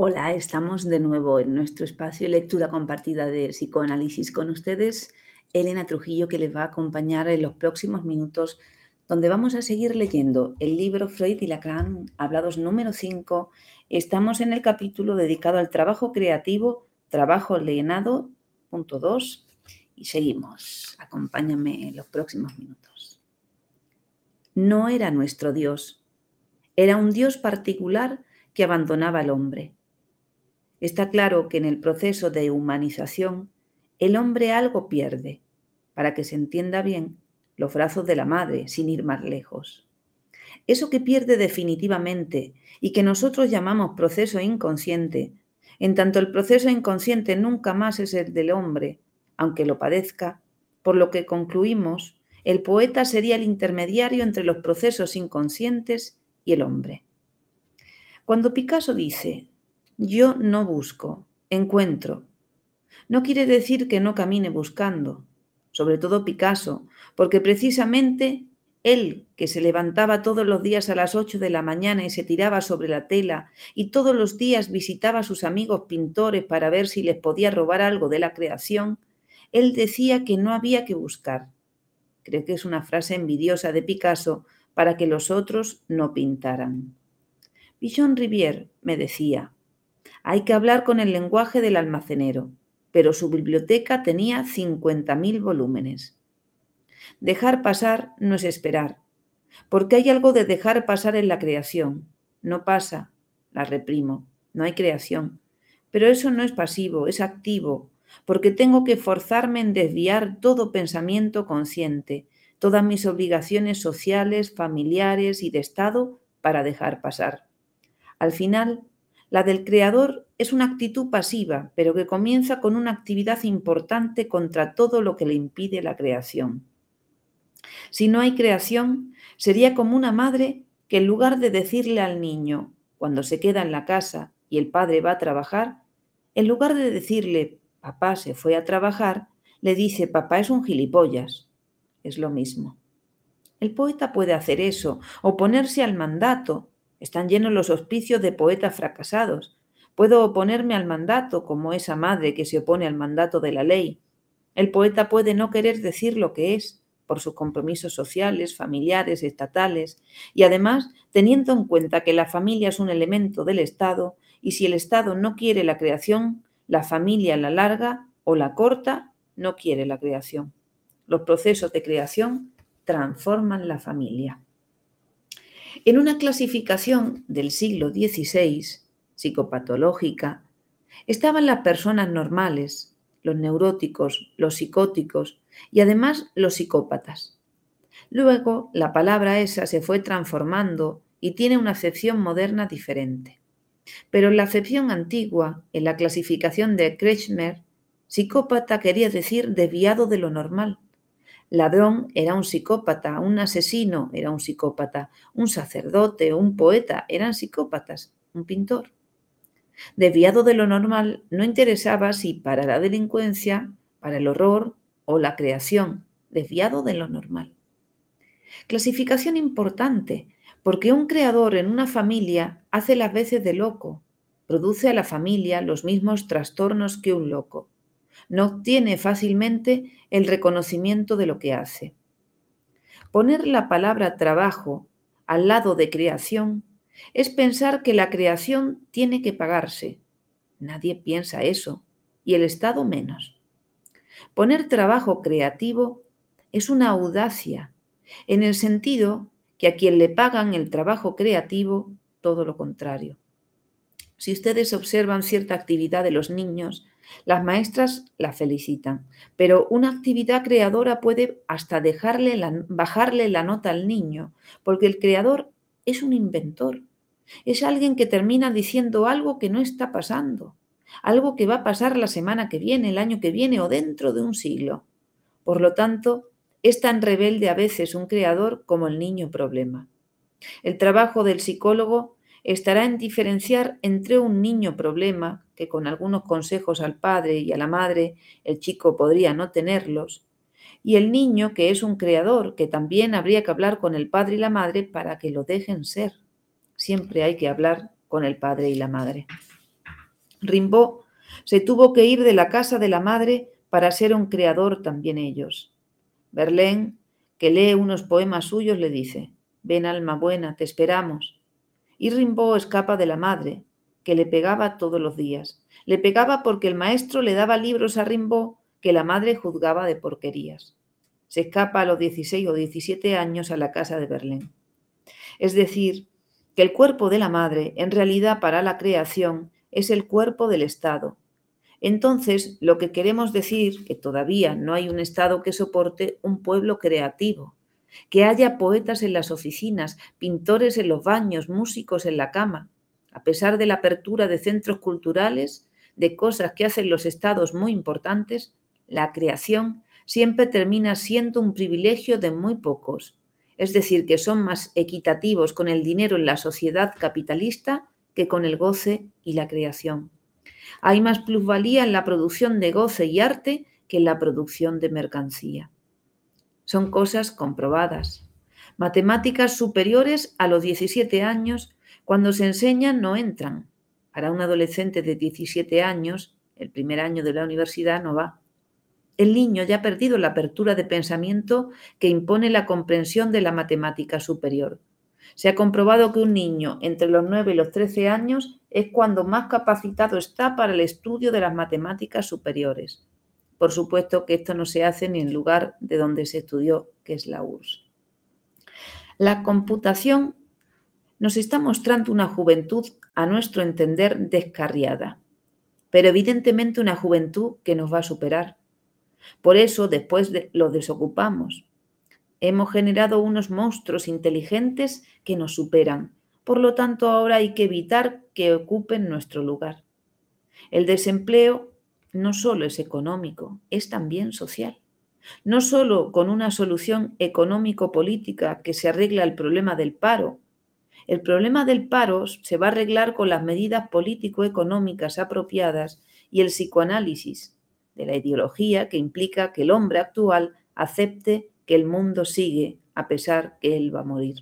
Hola, estamos de nuevo en nuestro espacio de lectura compartida de psicoanálisis con ustedes. Elena Trujillo que les va a acompañar en los próximos minutos donde vamos a seguir leyendo el libro Freud y Lacan, hablados número 5. Estamos en el capítulo dedicado al trabajo creativo, trabajo alienado, punto 2, y seguimos. Acompáñame en los próximos minutos. No era nuestro Dios, era un Dios particular que abandonaba al hombre Está claro que en el proceso de humanización el hombre algo pierde, para que se entienda bien, los brazos de la madre, sin ir más lejos. Eso que pierde definitivamente y que nosotros llamamos proceso inconsciente, en tanto el proceso inconsciente nunca más es el del hombre, aunque lo padezca, por lo que concluimos, el poeta sería el intermediario entre los procesos inconscientes y el hombre. Cuando Picasso dice, yo no busco, encuentro. No quiere decir que no camine buscando, sobre todo Picasso, porque precisamente él, que se levantaba todos los días a las 8 de la mañana y se tiraba sobre la tela, y todos los días visitaba a sus amigos pintores para ver si les podía robar algo de la creación, él decía que no había que buscar. Creo que es una frase envidiosa de Picasso para que los otros no pintaran. Pichon Rivière me decía, hay que hablar con el lenguaje del almacenero, pero su biblioteca tenía 50.000 volúmenes. Dejar pasar no es esperar, porque hay algo de dejar pasar en la creación. No pasa, la reprimo, no hay creación. Pero eso no es pasivo, es activo, porque tengo que forzarme en desviar todo pensamiento consciente, todas mis obligaciones sociales, familiares y de Estado para dejar pasar. Al final, la del creador es una actitud pasiva, pero que comienza con una actividad importante contra todo lo que le impide la creación. Si no hay creación, sería como una madre que en lugar de decirle al niño, cuando se queda en la casa y el padre va a trabajar, en lugar de decirle, papá se fue a trabajar, le dice, papá es un gilipollas. Es lo mismo. El poeta puede hacer eso, oponerse al mandato, están llenos los hospicios de poetas fracasados. Puedo oponerme al mandato como esa madre que se opone al mandato de la ley. El poeta puede no querer decir lo que es por sus compromisos sociales, familiares, estatales, y además teniendo en cuenta que la familia es un elemento del Estado y si el Estado no quiere la creación, la familia la larga o la corta no quiere la creación. Los procesos de creación transforman la familia. En una clasificación del siglo XVI, psicopatológica, estaban las personas normales, los neuróticos, los psicóticos y además los psicópatas. Luego, la palabra esa se fue transformando y tiene una acepción moderna diferente. Pero en la acepción antigua, en la clasificación de Kretschmer, psicópata quería decir desviado de lo normal, Ladrón era un psicópata, un asesino era un psicópata, un sacerdote, un poeta eran psicópatas, un pintor. Desviado de lo normal no interesaba si para la delincuencia, para el horror o la creación, desviado de lo normal. Clasificación importante, porque un creador en una familia hace las veces de loco, produce a la familia los mismos trastornos que un loco no obtiene fácilmente el reconocimiento de lo que hace. Poner la palabra trabajo al lado de creación es pensar que la creación tiene que pagarse. Nadie piensa eso, y el Estado menos. Poner trabajo creativo es una audacia, en el sentido que a quien le pagan el trabajo creativo, todo lo contrario. Si ustedes observan cierta actividad de los niños, las maestras la felicitan, pero una actividad creadora puede hasta dejarle bajarle la nota al niño, porque el creador es un inventor, es alguien que termina diciendo algo que no está pasando, algo que va a pasar la semana que viene, el año que viene o dentro de un siglo. Por lo tanto, es tan rebelde a veces un creador como el niño problema. El trabajo del psicólogo estará en diferenciar entre un niño problema, que con algunos consejos al padre y a la madre el chico podría no tenerlos, y el niño que es un creador, que también habría que hablar con el padre y la madre para que lo dejen ser. Siempre hay que hablar con el padre y la madre. Rimbaud se tuvo que ir de la casa de la madre para ser un creador también ellos. Verlaine, que lee unos poemas suyos, le dice, ven alma buena, te esperamos. Y Rimbaud escapa de la madre, que le pegaba todos los días. Le pegaba porque el maestro le daba libros a Rimbaud que la madre juzgaba de porquerías. Se escapa a los 16 o 17 años a la casa de Verlaine. Es decir, que el cuerpo de la madre, en realidad para la creación, es el cuerpo del Estado. Entonces, lo que queremos decir, que todavía no hay un Estado que soporte un pueblo creativo, que haya poetas en las oficinas, pintores en los baños, músicos en la cama, a pesar de la apertura de centros culturales, de cosas que hacen los estados muy importantes, la creación siempre termina siendo un privilegio de muy pocos, es decir, que son más equitativos con el dinero en la sociedad capitalista que con el goce y la creación. Hay más plusvalía en la producción de goce y arte que en la producción de mercancía. Son cosas comprobadas. Matemáticas superiores a los 17 años, cuando se enseñan, no entran. Para un adolescente de 17 años, el primer año de la universidad no va el niño ya ha perdido la apertura de pensamiento que impone la comprensión de la matemática superior. Se ha comprobado que un niño entre los 9 y los 13 años es cuando más capacitado está para el estudio de las matemáticas superiores. Por supuesto que esto no se hace ni en lugar de donde se estudió, que es la URSS. La computación nos está mostrando una juventud, a nuestro entender, descarriada, pero evidentemente una juventud que nos va a superar por eso después de, lo desocupamos. Hemos generado unos monstruos inteligentes que nos superan. Por lo tanto, ahora hay que evitar que ocupen nuestro lugar. El desempleo no solo es económico, es también social. No solo con una solución económico-política que se arregla el problema del paro. El problema del paro se va a arreglar con las medidas político-económicas apropiadas y el psicoanálisis, de la ideología que implica que el hombre actual acepte que el mundo sigue a pesar que él va a morir.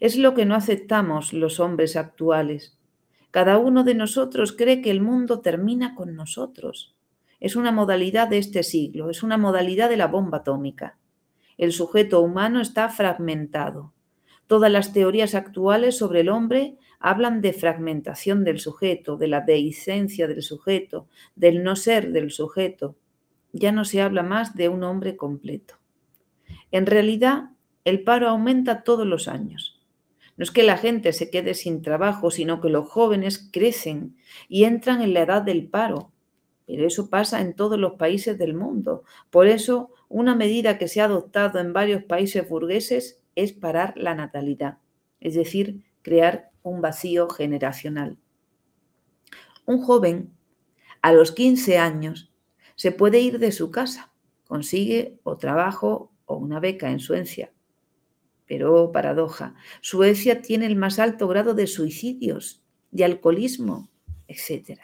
Es lo que no aceptamos los hombres actuales. Cada uno de nosotros cree que el mundo termina con nosotros. Es una modalidad de este siglo, es una modalidad de la bomba atómica. El sujeto humano está fragmentado. Todas las teorías actuales sobre el hombre hablan de fragmentación del sujeto, de la dehiscencia del sujeto, del no ser del sujeto. Ya no se habla más de un hombre completo. En realidad, el paro aumenta todos los años. No es que la gente se quede sin trabajo, sino que los jóvenes crecen y entran en la edad del paro. Pero eso pasa en todos los países del mundo. Por eso, una medida que se ha adoptado en varios países burgueses es parar la natalidad, es decir, crear un vacío generacional. Un joven a los 15 años se puede ir de su casa, consigue o trabajo o una beca en Suecia. Pero, oh, paradoja, Suecia tiene el más alto grado de suicidios, de alcoholismo, etc.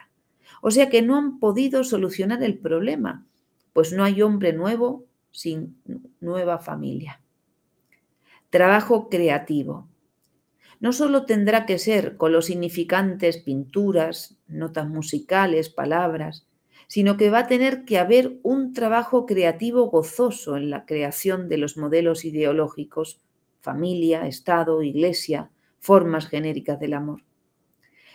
O sea que no han podido solucionar el problema, pues no hay hombre nuevo sin nueva familia. Trabajo creativo no solo tendrá que ser con los significantes pinturas, notas musicales, palabras, sino que va a tener que haber un trabajo creativo gozoso en la creación de los modelos ideológicos, familia, Estado, Iglesia, formas genéricas del amor.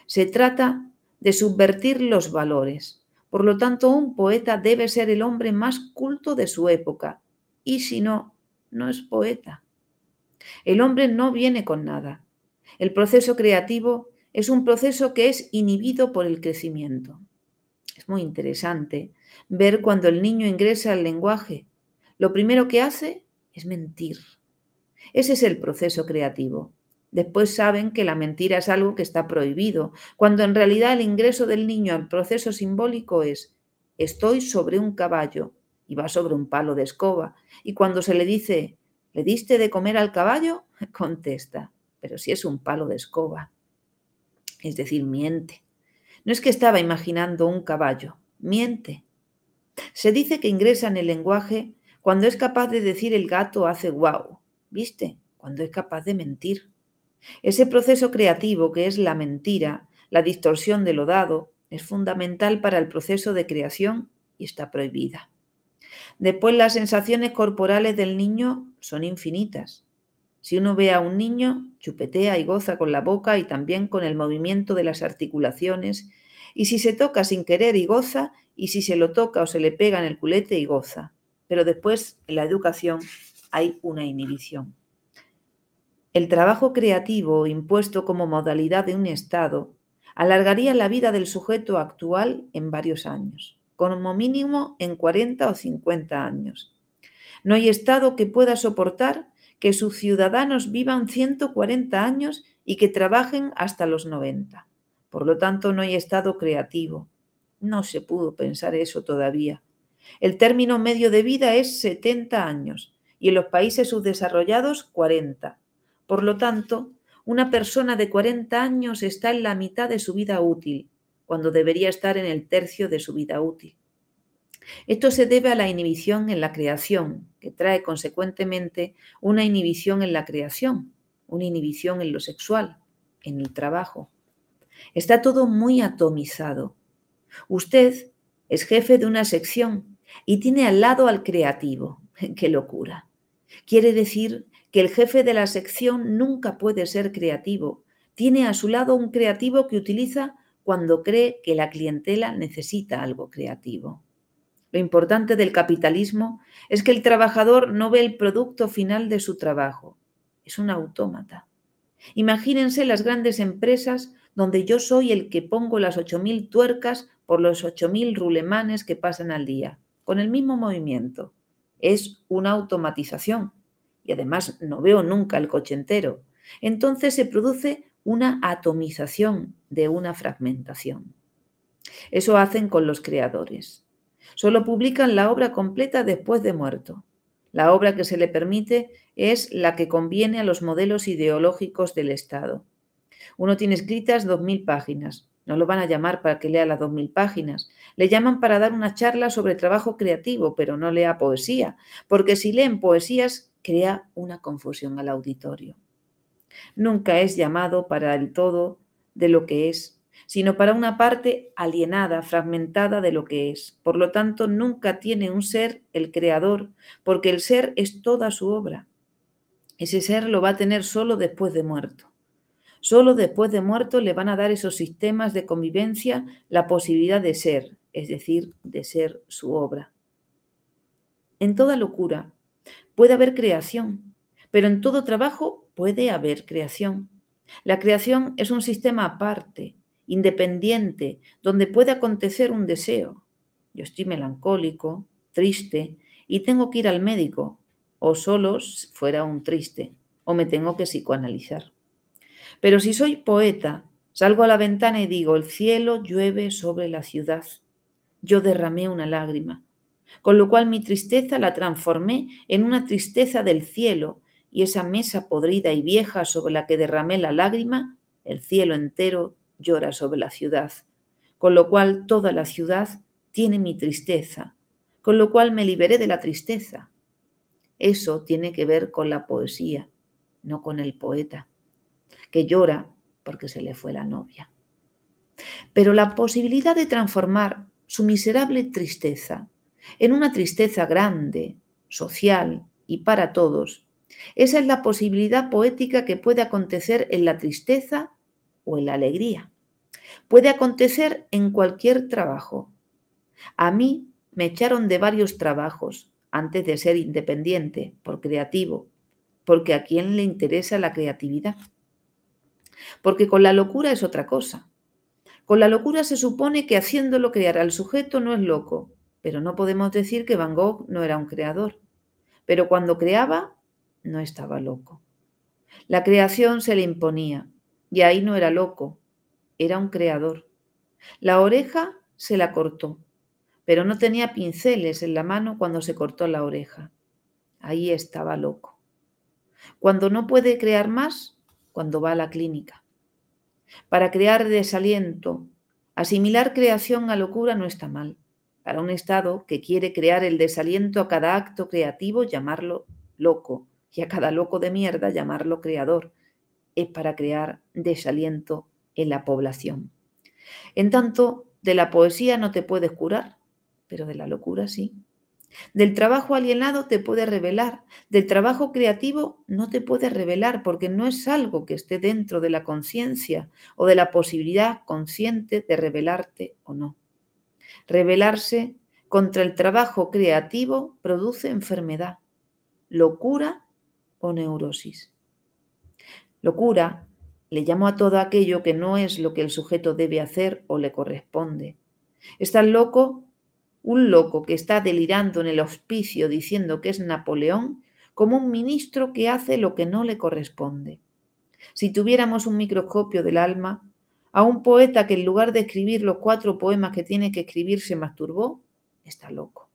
Se trata de subvertir los valores. Por lo tanto, un poeta debe ser el hombre más culto de su época, y si no, no es poeta. El hombre no viene con nada, el proceso creativo es un proceso que es inhibido por el crecimiento. Es muy interesante ver cuando el niño ingresa al lenguaje. Lo primero que hace es mentir. Ese es el proceso creativo. Después saben que la mentira es algo que está prohibido, cuando en realidad el ingreso del niño al proceso simbólico es estoy sobre un caballo y va sobre un palo de escoba. Y cuando se le dice, ¿le diste de comer al caballo? Contesta, pero si es un palo de escoba. Es decir, miente. No es que estaba imaginando un caballo, miente. Se dice que ingresa en el lenguaje cuando es capaz de decir el gato hace guau, ¿viste? Cuando es capaz de mentir. Ese proceso creativo que es la mentira, la distorsión de lo dado, es fundamental para el proceso de creación y está prohibida. Después las sensaciones corporales del niño son infinitas. Si uno ve a un niño, chupetea y goza con la boca y también con el movimiento de las articulaciones, y si se toca sin querer y goza, y si se lo toca o se le pega en el culete y goza. Pero después, en la educación, hay una inhibición. El trabajo creativo impuesto como modalidad de un Estado alargaría la vida del sujeto actual en varios años, como mínimo en 40 o 50 años. No hay Estado que pueda soportar que sus ciudadanos vivan 140 años y que trabajen hasta los 90. Por lo tanto, no hay Estado creativo. No se pudo pensar eso todavía. El término medio de vida es 70 años y en los países subdesarrollados 40 por lo tanto, una persona de 40 años está en la mitad de su vida útil, cuando debería estar en el tercio de su vida útil. Esto se debe a la inhibición en la creación, que trae consecuentemente una inhibición en la creación, una inhibición en lo sexual, en el trabajo. Está todo muy atomizado. Usted es jefe de una sección y tiene al lado al creativo. ¡Qué locura! Quiere decir que el jefe de la sección nunca puede ser creativo. Tiene a su lado un creativo que utiliza cuando cree que la clientela necesita algo creativo. Lo importante del capitalismo es que el trabajador no ve el producto final de su trabajo, es un autómata. Imagínense las grandes empresas donde yo soy el que pongo las 8.000 tuercas por los 8.000 rulemanes que pasan al día, con el mismo movimiento. Es una automatización y además no veo nunca el coche entero, entonces se produce una atomización de una fragmentación. Eso hacen con los creadores. Solo publican la obra completa después de muerto. La obra que se le permite es la que conviene a los modelos ideológicos del Estado. Uno tiene escritas dos mil páginas. No lo van a llamar para que lea las dos mil páginas. Le llaman para dar una charla sobre trabajo creativo, pero no lea poesía, porque si leen poesías crea una confusión al auditorio. Nunca es llamado para el todo de lo que es, sino para una parte alienada, fragmentada de lo que es. Por lo tanto, nunca tiene un ser el creador, porque el ser es toda su obra. Ese ser lo va a tener solo después de muerto. Solo después de muerto le van a dar esos sistemas de convivencia la posibilidad de ser, es decir, de ser su obra. En toda locura, Puede haber creación, pero en todo trabajo puede haber creación. La creación es un sistema aparte, independiente, donde puede acontecer un deseo. Yo estoy melancólico, triste, y tengo que ir al médico, o solo fuera un triste, o me tengo que psicoanalizar. Pero si soy poeta, salgo a la ventana y digo, el cielo llueve sobre la ciudad. Yo derramé una lágrima, con lo cual mi tristeza la transformé en una tristeza del cielo, y esa mesa podrida y vieja sobre la que derramé la lágrima, el cielo entero llora sobre la ciudad, con lo cual toda la ciudad tiene mi tristeza, con lo cual me liberé de la tristeza. Eso tiene que ver con la poesía, no con el poeta, que llora porque se le fue la novia. Pero la posibilidad de transformar su miserable tristeza en una tristeza grande, social y para todos. Esa es la posibilidad poética que puede acontecer en la tristeza o en la alegría. Puede acontecer en cualquier trabajo. A mí me echaron de varios trabajos antes de ser independiente, por creativo, porque a quién le interesa la creatividad. Porque con la locura es otra cosa. Con la locura se supone que haciéndolo crear al sujeto no es loco, pero no podemos decir que Van Gogh no era un creador. Pero cuando creaba, no estaba loco. La creación se le imponía y ahí no era loco, era un creador. La oreja se la cortó, pero no tenía pinceles en la mano cuando se cortó la oreja. Ahí estaba loco. Cuando no puede crear más, cuando va a la clínica. Para crear desaliento, asimilar creación a locura no está mal. Para un Estado que quiere crear el desaliento a cada acto creativo, llamarlo loco, y a cada loco de mierda llamarlo creador, es para crear desaliento en la población. En tanto, de la poesía no te puedes curar, pero de la locura sí. Del trabajo alienado te puede revelar, del trabajo creativo no te puede revelar porque no es algo que esté dentro de la conciencia o de la posibilidad consciente de revelarte o no. Rebelarse contra el trabajo creativo produce enfermedad, locura o neurosis. Locura le llamo a todo aquello que no es lo que el sujeto debe hacer o le corresponde. Es tan loco, un loco que está delirando en el hospicio diciendo que es Napoleón, como un ministro que hace lo que no le corresponde. Si tuviéramos un microscopio del alma, a un poeta que en lugar de escribir los cuatro poemas que tiene que escribir se masturbó, está loco.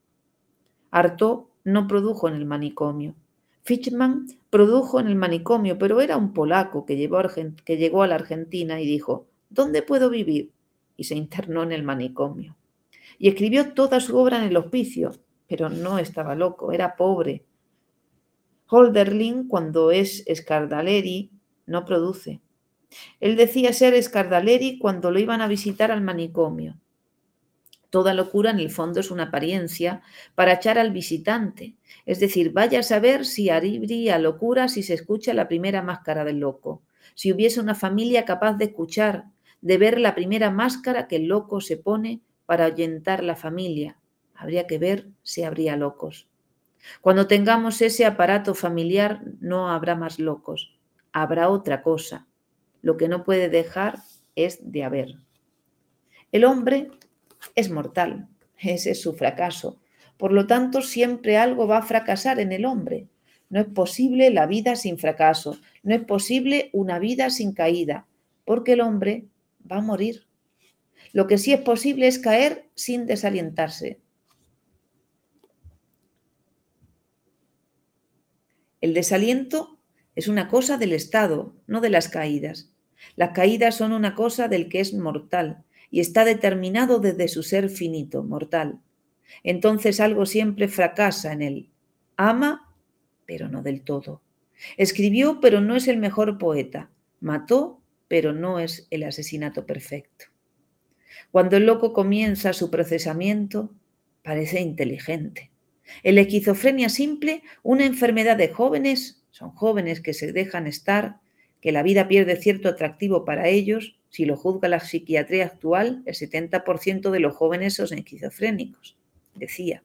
Artaud no produjo en el manicomio. Fichman produjo en el manicomio, pero era un polaco que, que llegó a la Argentina y dijo, ¿dónde puedo vivir? Y se internó en el manicomio. Y escribió toda su obra en el hospicio, pero no estaba loco, era pobre. Holderlin, cuando es Scardaleri, no produce. Él decía ser Scardaleri cuando lo iban a visitar al manicomio. Toda locura en el fondo es una apariencia para echar al visitante. Es decir, vaya a saber si habría locura si se escucha la primera máscara del loco. Si hubiese una familia capaz de escuchar, de ver la primera máscara que el loco se pone para ahuyentar la familia. Habría que ver si habría locos. Cuando tengamos ese aparato familiar no habrá más locos, habrá otra cosa. Lo que no puede dejar es de haber. El hombre es mortal. Ese es su fracaso. Por lo tanto, siempre algo va a fracasar en el hombre. No es posible la vida sin fracaso. No es posible una vida sin caída, porque el hombre va a morir. Lo que sí es posible es caer sin desalientarse. El desaliento es una cosa del estado, no de las caídas. Las caídas son una cosa del que es mortal, y está determinado desde su ser finito, mortal. Entonces algo siempre fracasa en él. Ama, pero no del todo. Escribió, pero no es el mejor poeta. Mató, pero no es el asesinato perfecto. Cuando el loco comienza su procesamiento, parece inteligente. En la esquizofrenia simple, una enfermedad de jóvenes, son jóvenes que se dejan estar, que la vida pierde cierto atractivo para ellos, si lo juzga la psiquiatría actual, el 70% de los jóvenes son esquizofrénicos, decía.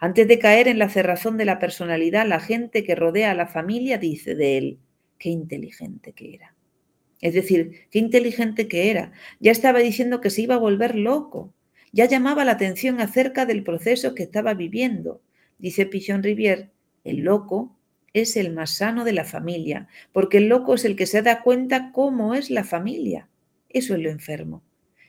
Antes de caer en la cerrazón de la personalidad, la gente que rodea a la familia dice de él, qué inteligente que era. Es decir, qué inteligente que era. Ya estaba diciendo que se iba a volver loco. Ya llamaba la atención acerca del proceso que estaba viviendo. Dice Pichon Rivière, el loco es el más sano de la familia, porque el loco es el que se da cuenta cómo es la familia. Eso es lo enfermo.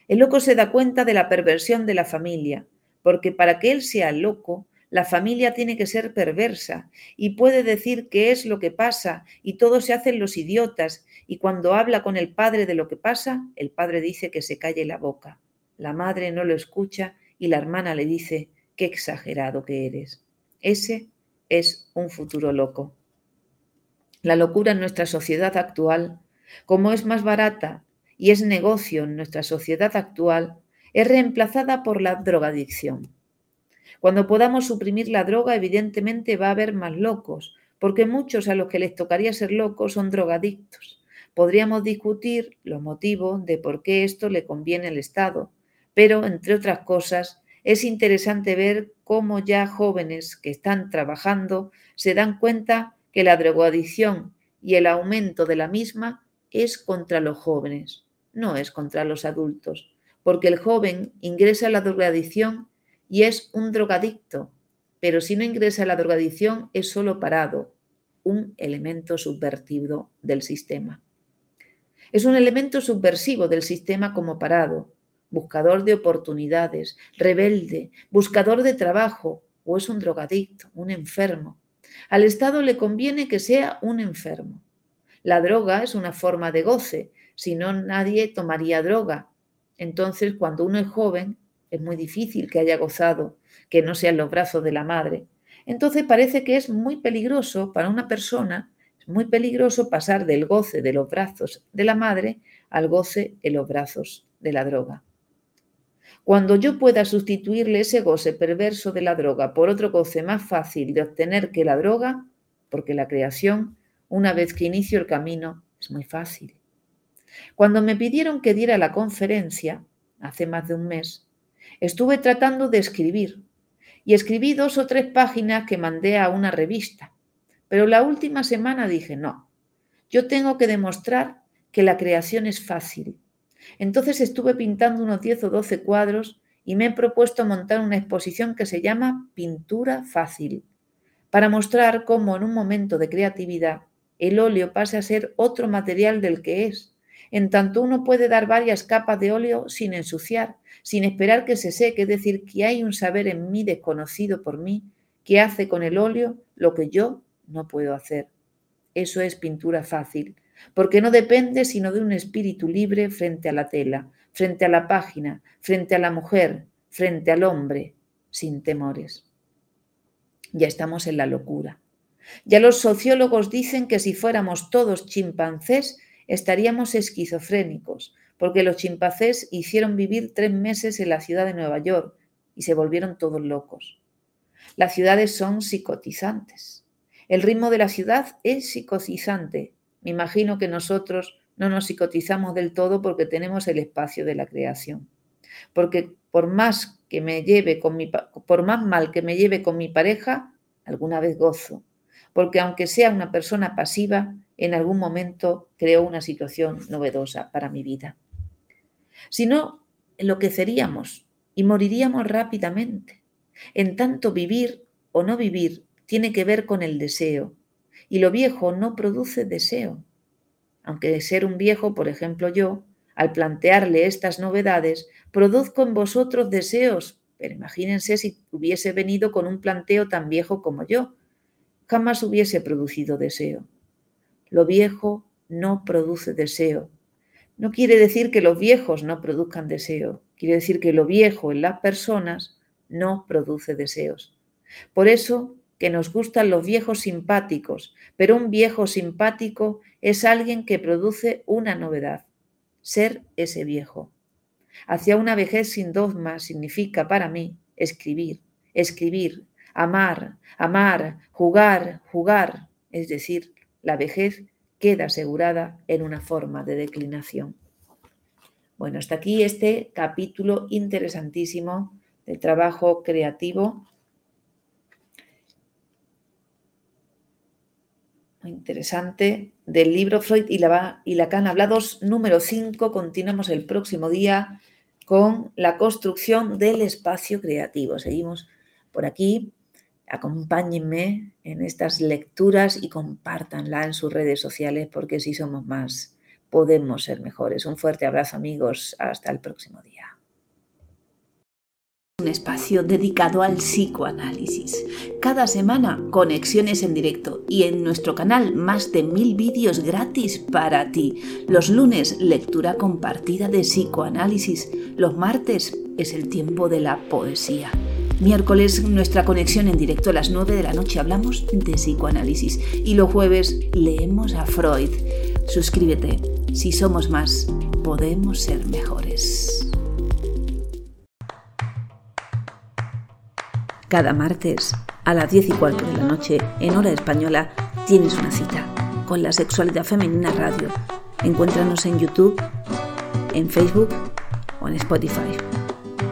El loco se da cuenta de la perversión de la familia, porque para que él sea loco, la familia tiene que ser perversa y puede decir qué es lo que pasa y todos se hacen los idiotas y cuando habla con el padre de lo que pasa, el padre dice que se calle la boca. La madre no lo escucha y la hermana le dice qué exagerado que eres. Ese es un futuro loco. La locura en nuestra sociedad actual, como es más barata y es negocio en nuestra sociedad actual, es reemplazada por la drogadicción. Cuando podamos suprimir la droga, evidentemente va a haber más locos, porque muchos a los que les tocaría ser locos son drogadictos. Podríamos discutir los motivos de por qué esto le conviene al Estado, pero, entre otras cosas, es interesante ver cómo ya jóvenes que están trabajando se dan cuenta que la drogadicción y el aumento de la misma es contra los jóvenes no es contra los adultos, porque el joven ingresa a la drogadicción y es un drogadicto, pero si no ingresa a la drogadicción es solo parado, un elemento subvertido del sistema. Es un elemento subversivo del sistema como parado, buscador de oportunidades, rebelde, buscador de trabajo, o es un drogadicto, un enfermo. Al Estado le conviene que sea un enfermo. La droga es una forma de goce, si no nadie tomaría droga. Entonces, cuando uno es joven, es muy difícil que haya gozado, que no sea en los brazos de la madre. Entonces parece que es muy peligroso para una persona, es muy peligroso pasar del goce de los brazos de la madre al goce en los brazos de la droga. Cuando yo pueda sustituirle ese goce perverso de la droga por otro goce más fácil de obtener que la droga, porque la creación, una vez que inicio el camino, es muy fácil. Cuando me pidieron que diera la conferencia, hace más de un mes, estuve tratando de escribir y escribí dos o tres páginas que mandé a una revista, pero la última semana dije, no, yo tengo que demostrar que la creación es fácil. Entonces estuve pintando unos 10 o 12 cuadros y me he propuesto montar una exposición que se llama Pintura Fácil, para mostrar cómo en un momento de creatividad el óleo pasa a ser otro material del que es, en tanto uno puede dar varias capas de óleo sin ensuciar, sin esperar que se seque, es decir, que hay un saber en mí desconocido por mí que hace con el óleo lo que yo no puedo hacer. Eso es pintura fácil, porque no depende sino de un espíritu libre frente a la tela, frente a la página, frente a la mujer, frente al hombre, sin temores. Ya estamos en la locura. Ya los sociólogos dicen que si fuéramos todos chimpancés, estaríamos esquizofrénicos, porque los chimpancés hicieron vivir tres meses en la ciudad de Nueva York y se volvieron todos locos. Las ciudades son psicotizantes. El ritmo de la ciudad es psicotizante. Me imagino que nosotros no nos psicotizamos del todo porque tenemos el espacio de la creación. Porque por más que me lleve con mi por más mal que me lleve con mi pareja, alguna vez gozo. Porque aunque sea una persona pasiva, en algún momento creó una situación novedosa para mi vida. Si no, enloqueceríamos y moriríamos rápidamente. En tanto, vivir o no vivir tiene que ver con el deseo, y lo viejo no produce deseo. Aunque ser un viejo, por ejemplo yo, al plantearle estas novedades, produzco en vosotros deseos, pero imagínense si hubiese venido con un planteo tan viejo como yo, jamás hubiese producido deseo. Lo viejo no produce deseo. No quiere decir que los viejos no produzcan deseo, quiere decir que lo viejo en las personas no produce deseos. Por eso que nos gustan los viejos simpáticos, pero un viejo simpático es alguien que produce una novedad, ser ese viejo. Hacia una vejez sin dogma significa para mí escribir, escribir, amar, amar, jugar, jugar, es decir, la vejez queda asegurada en una forma de declinación. Bueno, hasta aquí este capítulo interesantísimo del trabajo creativo. Muy interesante del libro Freud y, la, y Lacan hablados número 5. Continuamos el próximo día con la construcción del espacio creativo. Seguimos por aquí acompáñenme en estas lecturas y compártanla en sus redes sociales porque si somos más, podemos ser mejores. Un fuerte abrazo amigos, hasta el próximo día. Un espacio dedicado al psicoanálisis. Cada semana conexiones en directo y en nuestro canal más de mil vídeos gratis para ti. Los lunes lectura compartida de psicoanálisis. Los martes es el tiempo de la poesía. Miércoles nuestra conexión en directo a las 9 de la noche hablamos de psicoanálisis y los jueves leemos a Freud. Suscríbete. Si somos más, podemos ser mejores. Cada martes a las 10 y cuarto de la noche en hora española tienes una cita con la sexualidad femenina radio. Encuéntranos en YouTube, en Facebook o en Spotify.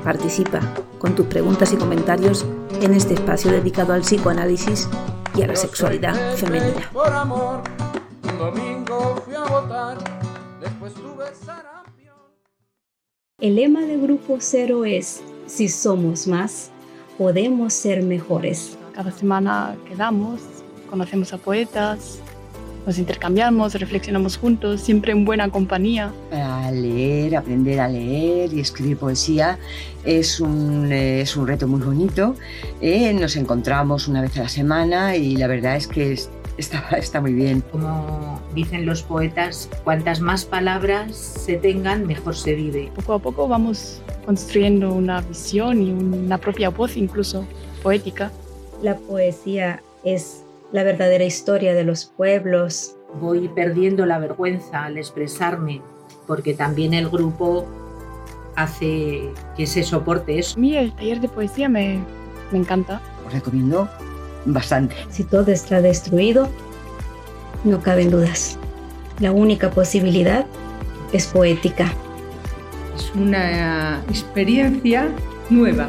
Participa con tus preguntas y comentarios en este espacio dedicado al psicoanálisis y a la sexualidad femenina. El lema de Grupo Cero es, si somos más, podemos ser mejores. Cada semana quedamos conocemos a poetas, nos intercambiamos, reflexionamos juntos, siempre en buena compañía. Para leer, aprender a leer y escribir poesía es un, es un reto muy bonito. Eh, nos encontramos una vez a la semana y la verdad es que está, está muy bien. Como dicen los poetas, cuantas más palabras se tengan, mejor se vive. Poco a poco vamos construyendo una visión y una propia voz incluso poética. La poesía es la verdadera historia de los pueblos. Voy perdiendo la vergüenza al expresarme, porque también el grupo hace que se soporte eso. A mí el taller de poesía me, me encanta. Os recomiendo bastante. Si todo está destruido, no caben dudas. La única posibilidad es poética. Es una experiencia nueva.